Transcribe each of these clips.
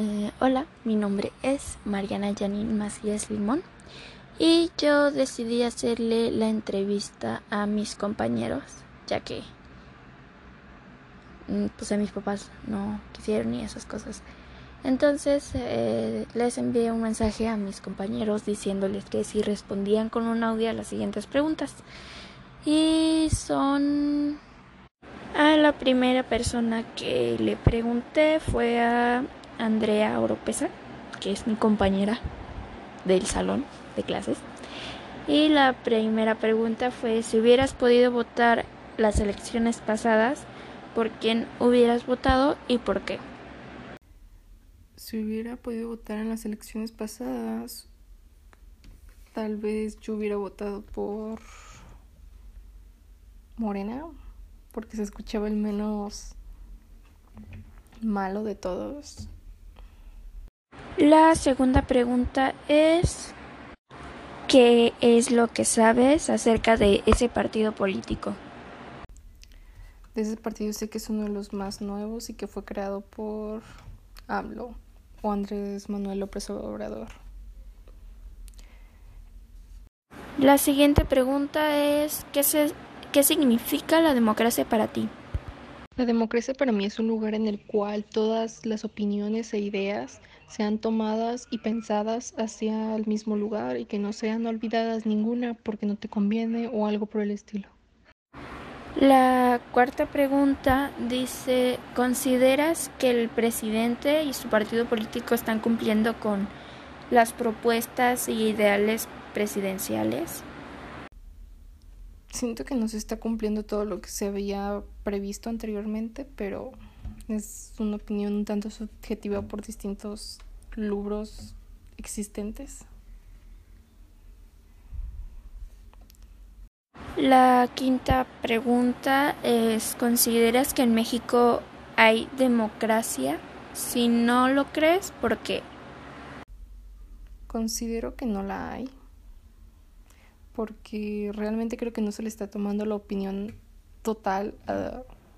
Eh, hola, mi nombre es Mariana Janine Macías Limón y yo decidí hacerle la entrevista a mis compañeros, ya que mm, pues a mis papás no quisieron ni esas cosas. Entonces eh, les envié un mensaje a mis compañeros diciéndoles que si respondían con un audio a las siguientes preguntas. Y son... A la primera persona que le pregunté fue a Andrea Oropesa, que es mi compañera del salón de clases. Y la primera pregunta fue si hubieras podido votar las elecciones pasadas, ¿por quién hubieras votado y por qué? Si hubiera podido votar en las elecciones pasadas, tal vez yo hubiera votado por Morena, porque se escuchaba el menos malo de todos. La segunda pregunta es, ¿qué es lo que sabes acerca de ese partido político? De ese partido sé que es uno de los más nuevos y que fue creado por AMLO o Andrés Manuel López Obrador. La siguiente pregunta es, ¿qué, se, ¿qué significa la democracia para ti? La democracia para mí es un lugar en el cual todas las opiniones e ideas sean tomadas y pensadas hacia el mismo lugar y que no sean olvidadas ninguna porque no te conviene o algo por el estilo. La cuarta pregunta dice, ¿consideras que el presidente y su partido político están cumpliendo con las propuestas y ideales presidenciales? Siento que no se está cumpliendo todo lo que se había previsto anteriormente, pero es una opinión un tanto subjetiva por distintos lubros existentes. La quinta pregunta es, ¿consideras que en México hay democracia? Si no lo crees, ¿por qué? Considero que no la hay porque realmente creo que no se le está tomando la opinión total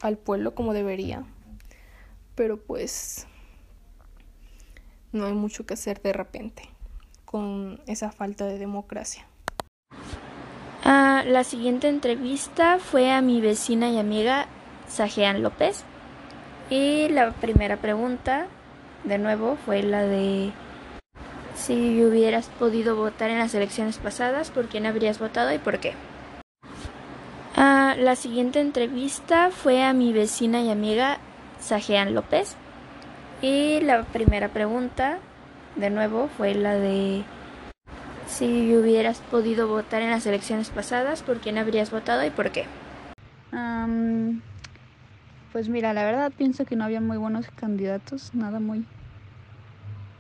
al pueblo como debería. Pero pues no hay mucho que hacer de repente con esa falta de democracia. Ah, la siguiente entrevista fue a mi vecina y amiga Sajean López. Y la primera pregunta, de nuevo, fue la de si hubieras podido votar en las elecciones pasadas, ¿por quién habrías votado y por qué? Ah, la siguiente entrevista fue a mi vecina y amiga Sajean López. Y la primera pregunta, de nuevo, fue la de si hubieras podido votar en las elecciones pasadas, ¿por quién habrías votado y por qué? pues mira, la verdad pienso que no había muy buenos candidatos, nada muy...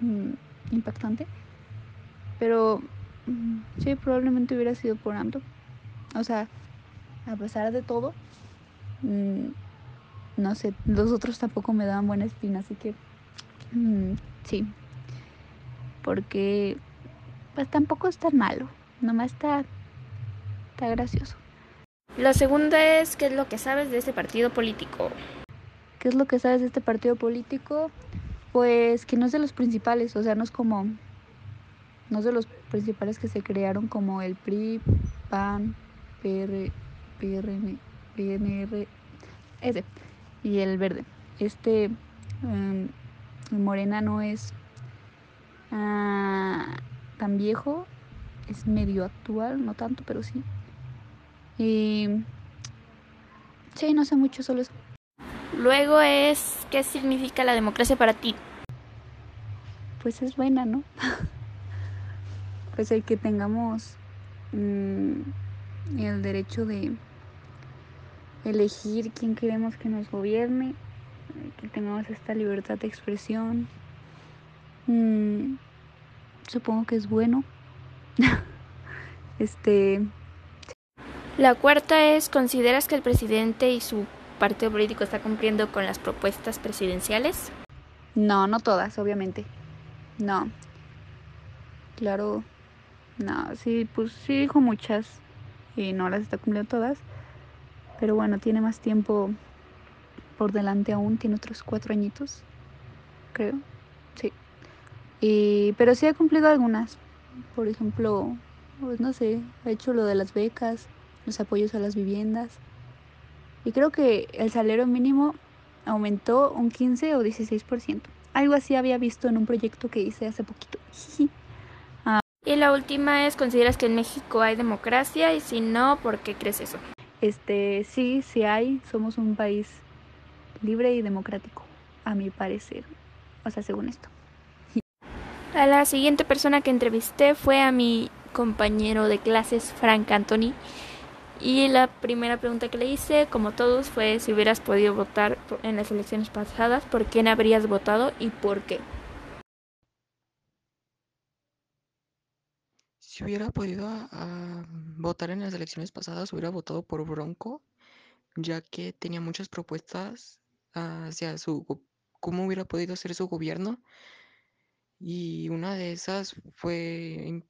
Mm, impactante. Pero mm, sí, probablemente hubiera sido por AMLO. O sea, a pesar de todo, mm, no sé, los otros tampoco me daban buena espina, así que mm, sí. Porque pues tampoco es tan malo, nomás está, está gracioso. La segunda es, ¿qué es lo que sabes de este partido político? ¿Qué es lo que sabes de este partido político? Pues que no es de los principales, o sea, no es como, no es de los principales que se crearon como el PRI, PAN, PR, PRN, PNR, ese, y el verde. Este, um, Morena no es uh, tan viejo, es medio actual, no tanto, pero sí. Y sí, no sé mucho, solo eso. Luego es, ¿qué significa la democracia para ti? Pues es buena, ¿no? pues el que tengamos mmm, el derecho de elegir quién queremos que nos gobierne, que tengamos esta libertad de expresión, mmm, supongo que es bueno. este. La cuarta es, ¿consideras que el presidente y su partido político está cumpliendo con las propuestas presidenciales? No, no todas, obviamente. No. Claro, no, sí, pues sí dijo muchas y no las está cumpliendo todas. Pero bueno, tiene más tiempo por delante aún, tiene otros cuatro añitos, creo. Sí. Y, pero sí ha cumplido algunas. Por ejemplo, pues no sé, ha hecho lo de las becas, los apoyos a las viviendas. Y creo que el salario mínimo aumentó un 15 o 16%. Algo así había visto en un proyecto que hice hace poquito. Y la última es, ¿consideras que en México hay democracia? Y si no, ¿por qué crees eso? Este, sí, sí hay. Somos un país libre y democrático, a mi parecer. O sea, según esto. A la siguiente persona que entrevisté fue a mi compañero de clases, Frank Anthony. Y la primera pregunta que le hice, como todos, fue si hubieras podido votar en las elecciones pasadas, ¿por quién habrías votado y por qué? Si hubiera podido votar en las elecciones pasadas, hubiera votado por Bronco, ya que tenía muchas propuestas hacia su cómo hubiera podido ser su gobierno. Y una de esas fue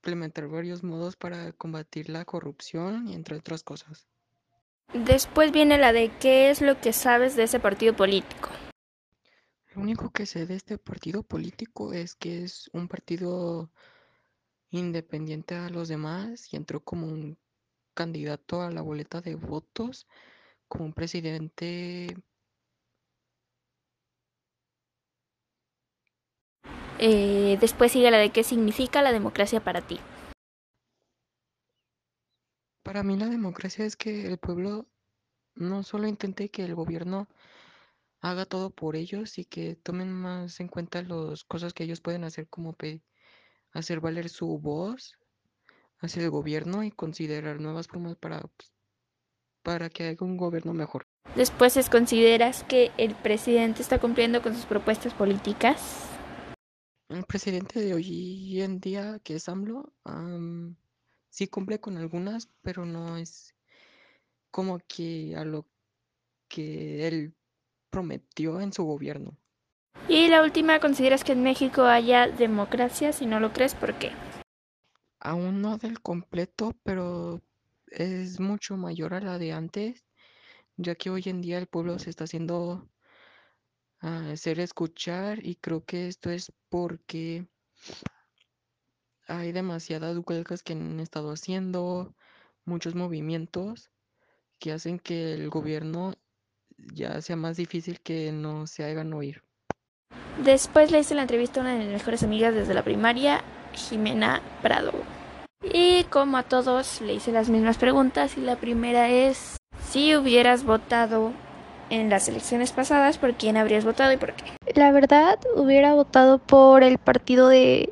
implementar varios modos para combatir la corrupción y entre otras cosas. Después viene la de qué es lo que sabes de ese partido político. Lo único que sé de este partido político es que es un partido independiente a los demás y entró como un candidato a la boleta de votos, como un presidente. Eh, después sigue la de qué significa la democracia para ti. Para mí la democracia es que el pueblo no solo intente que el gobierno haga todo por ellos y que tomen más en cuenta las cosas que ellos pueden hacer como hacer valer su voz hacia el gobierno y considerar nuevas formas para, pues, para que haya un gobierno mejor. Después, ¿consideras que el presidente está cumpliendo con sus propuestas políticas? El presidente de hoy en día, que es AMLO, sí cumple con algunas, pero no es como que a lo que él prometió en su gobierno. Y la última, ¿consideras que en México haya democracia? Si no lo crees, ¿por qué? Aún no del completo, pero es mucho mayor a la de antes, ya que hoy en día el pueblo se está haciendo hacer escuchar y creo que esto es porque hay demasiadas huelgas que han estado haciendo, muchos movimientos que hacen que el gobierno ya sea más difícil que no se hagan oír. Después le hice la entrevista a una de mis mejores amigas desde la primaria, Jimena Prado. Y como a todos le hice las mismas preguntas y la primera es si hubieras votado en las elecciones pasadas, ¿por quién habrías votado y por qué? La verdad, hubiera votado por el partido de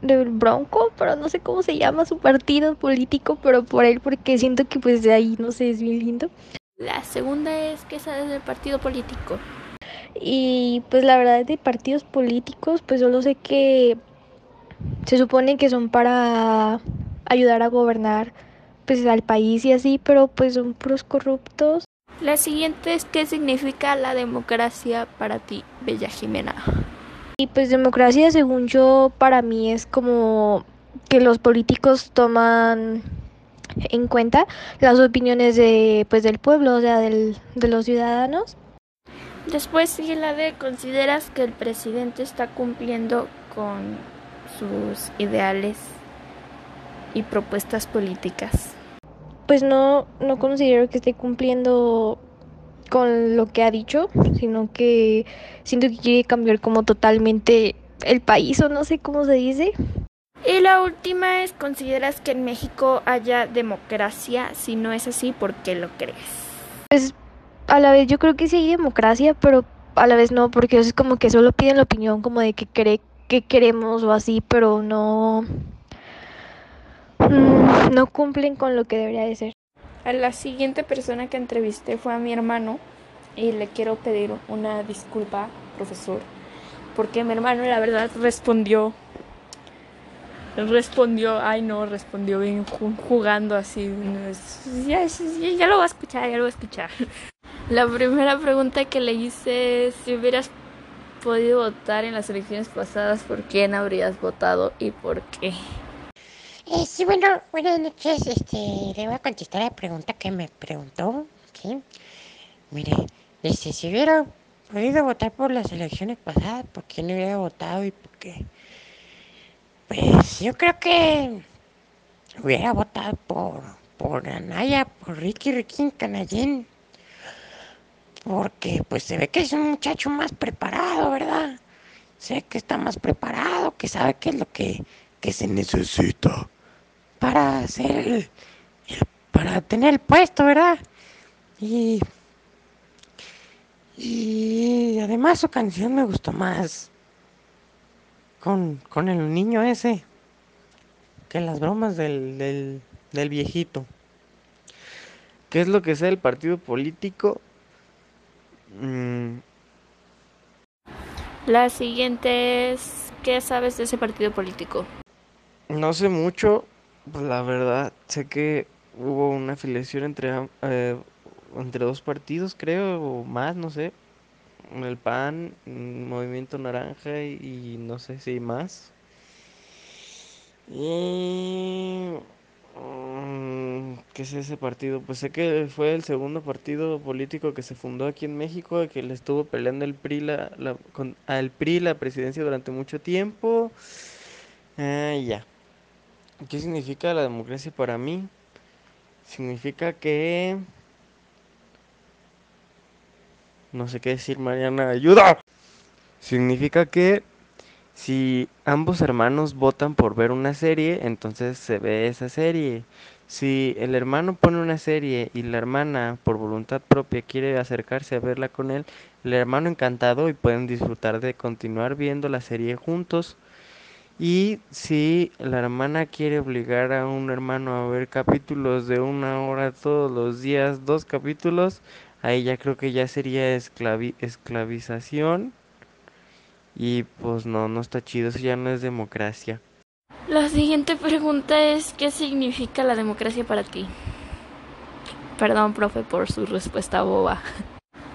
del Bronco, pero no sé cómo se llama su partido político, pero por él porque siento que pues de ahí no sé, es bien lindo. La segunda es que sabes del partido político. Y pues la verdad de partidos políticos, pues solo sé que se supone que son para ayudar a gobernar pues al país y así, pero pues son puros corruptos. La siguiente es qué significa la democracia para ti, Bella Jimena. Y pues democracia, según yo, para mí es como que los políticos toman en cuenta las opiniones de pues del pueblo, o sea, del, de los ciudadanos. Después sigue la de consideras que el presidente está cumpliendo con sus ideales y propuestas políticas. Pues no, no considero que esté cumpliendo con lo que ha dicho, sino que siento que quiere cambiar como totalmente el país o no sé cómo se dice. Y la última es, ¿consideras que en México haya democracia? Si no es así, ¿por qué lo crees? Pues a la vez yo creo que sí hay democracia, pero a la vez no, porque es como que solo piden la opinión como de que cree que queremos o así, pero no mm, no cumplen con lo que debería de ser. A la siguiente persona que entrevisté fue a mi hermano y le quiero pedir una disculpa, profesor, porque mi hermano la verdad respondió respondió, ay no, respondió bien jugando así. Ya, ya, lo va a escuchar, ya lo va a escuchar. La primera pregunta que le hice es si hubieras podido votar en las elecciones pasadas, ¿por quién habrías votado y por qué? Eh, sí, bueno, buenas noches. Este, le voy a contestar la pregunta que me preguntó. ¿sí? Mire, este, si hubiera podido votar por las elecciones pasadas, ¿por qué no hubiera votado y por qué? Pues yo creo que hubiera votado por, por Anaya, por Ricky Ricky Canallín. Porque pues se ve que es un muchacho más preparado, ¿verdad? Se ve que está más preparado, que sabe qué es lo que, que se necesita para hacer el, para tener el puesto, ¿verdad? Y y además su canción me gustó más con, con el niño ese que las bromas del, del, del viejito. ¿Qué es lo que sea el partido político? Mm, La siguiente es, ¿qué sabes de ese partido político? no sé mucho, pues la verdad, sé que hubo una afiliación entre, eh, entre dos partidos, creo, o más, no sé. El PAN, Movimiento Naranja y, y no sé si más. Y... mm, ¿Qué es ese partido? Pues sé que fue el segundo partido político que se fundó aquí en México, que le estuvo peleando el PRI la, con, al PRI la presidencia durante mucho tiempo. Ah, ya. ¿Qué significa la democracia para mí? Significa que... No sé qué decir, Mariana, ayuda. Significa que si ambos hermanos votan por ver una serie, entonces se ve esa serie. Si el hermano pone una serie y la hermana por voluntad propia quiere acercarse a verla con él, el hermano encantado y pueden disfrutar de continuar viendo la serie juntos. Y si la hermana quiere obligar a un hermano a ver capítulos de una hora todos los días, dos capítulos, ahí ya creo que ya sería esclavi- esclavización. Y pues no, no está chido, eso ya no es democracia. La siguiente pregunta es, ¿qué significa la democracia para ti? Perdón, profe, por su respuesta boba.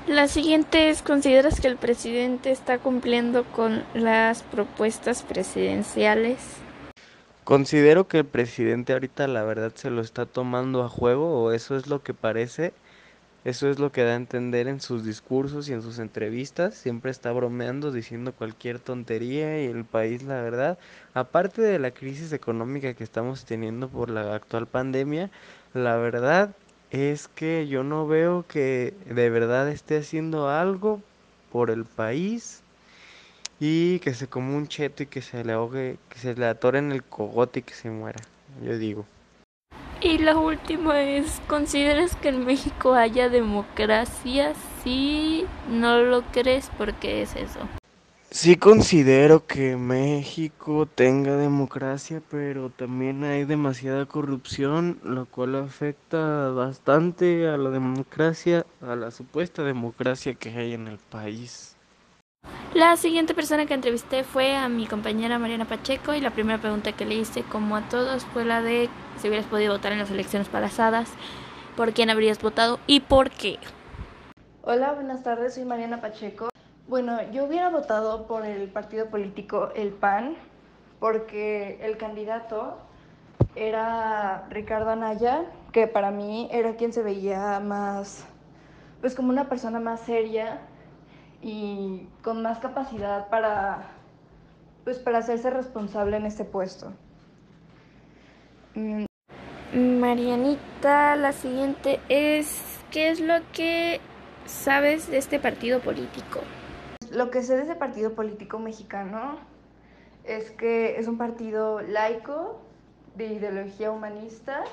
La siguiente es, ¿consideras que el presidente está cumpliendo con las propuestas presidenciales? Considero que el presidente ahorita la verdad se lo está tomando a juego, o eso es lo que parece, eso es lo que da a entender en sus discursos y en sus entrevistas, siempre está bromeando, diciendo cualquier tontería y el país, la verdad, aparte de la crisis económica que estamos teniendo por la actual pandemia, la verdad es que yo no veo que de verdad esté haciendo algo por el país. Y que se coma un cheto y que se le ahogue, que se le atore en el cogote y que se muera. Yo digo. Y la última es, ¿consideras que en México haya democracia? Sí, no lo crees, ¿por qué es eso? Sí considero que México tenga democracia, pero también hay demasiada corrupción, lo cual afecta bastante a la democracia, a la supuesta democracia que hay en el país. La siguiente persona que entrevisté fue a mi compañera Mariana Pacheco y la primera pregunta que le hice, como a todos, fue la de si hubieras podido votar en las elecciones pasadas, por quién habrías votado y por qué. Hola, buenas tardes, soy Mariana Pacheco. Bueno, yo hubiera votado por el partido político El PAN porque el candidato era Ricardo Anaya, que para mí era quien se veía más, pues como una persona más seria y con más capacidad para, pues para hacerse responsable en este puesto. Mm, Marianita, la siguiente es, ¿qué es lo que sabes de este partido político? Lo que sé de ese partido político mexicano es que es un partido laico, de ideología humanista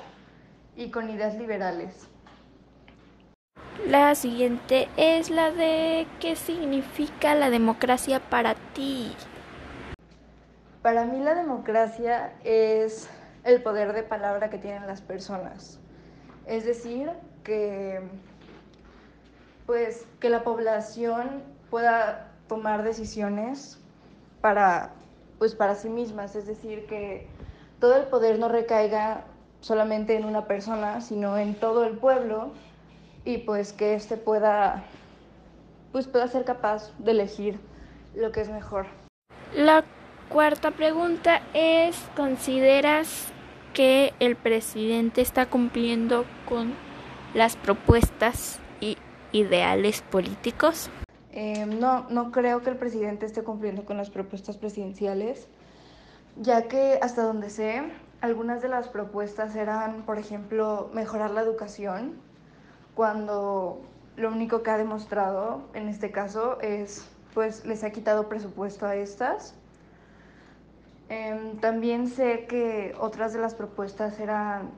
y con ideas liberales. La siguiente es la de ¿qué significa la democracia para ti? Para mí la democracia es el poder de palabra que tienen las personas. Es decir, que pues que la población pueda tomar decisiones para pues para sí mismas, es decir, que todo el poder no recaiga solamente en una persona, sino en todo el pueblo y pues que éste pueda pues pueda ser capaz de elegir lo que es mejor. La cuarta pregunta es, ¿consideras que el presidente está cumpliendo con las propuestas y ideales políticos? Eh, no, no creo que el presidente esté cumpliendo con las propuestas presidenciales, ya que hasta donde sé, algunas de las propuestas eran, por ejemplo, mejorar la educación, cuando lo único que ha demostrado en este caso es, pues, les ha quitado presupuesto a estas. Em, también sé que otras de las propuestas eran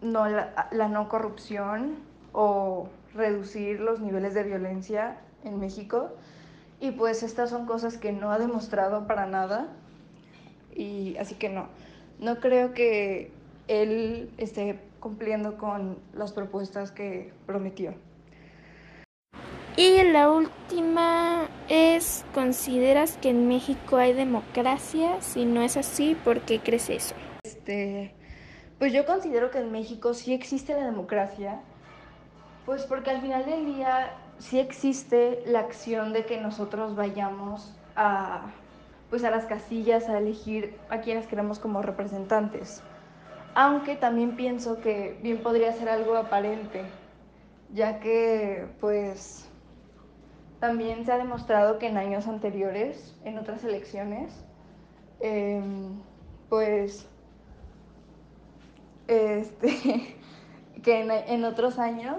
no, la, la no corrupción o reducir los niveles de violencia en México. Y pues estas son cosas que no ha demostrado para nada. Y así que no, no creo que él esté cumpliendo con las propuestas que prometió. Y la última es, ¿consideras que en México hay democracia? Si no es así, ¿por qué crees eso? Este, pues yo considero que en México sí existe la democracia, pues porque al final del día sí existe la acción de que nosotros vayamos a, pues a las casillas a elegir a quienes queremos como representantes. Aunque también pienso que bien podría ser algo aparente, ya que pues también se ha demostrado que en años anteriores, en otras elecciones, eh, pues este, que en, en otros años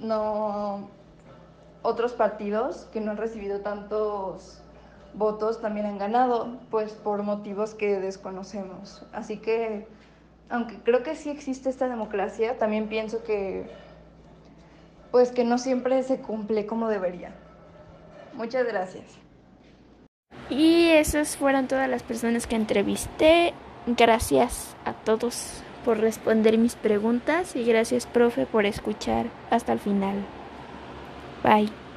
no otros partidos que no han recibido tantos votos también han ganado, pues por motivos que desconocemos. Así que, aunque creo que sí existe esta democracia, también pienso que, pues que no siempre se cumple como debería. Muchas gracias. Y esas fueron todas las personas que entrevisté. Gracias a todos por responder mis preguntas y gracias, profe, por escuchar hasta el final. Bye.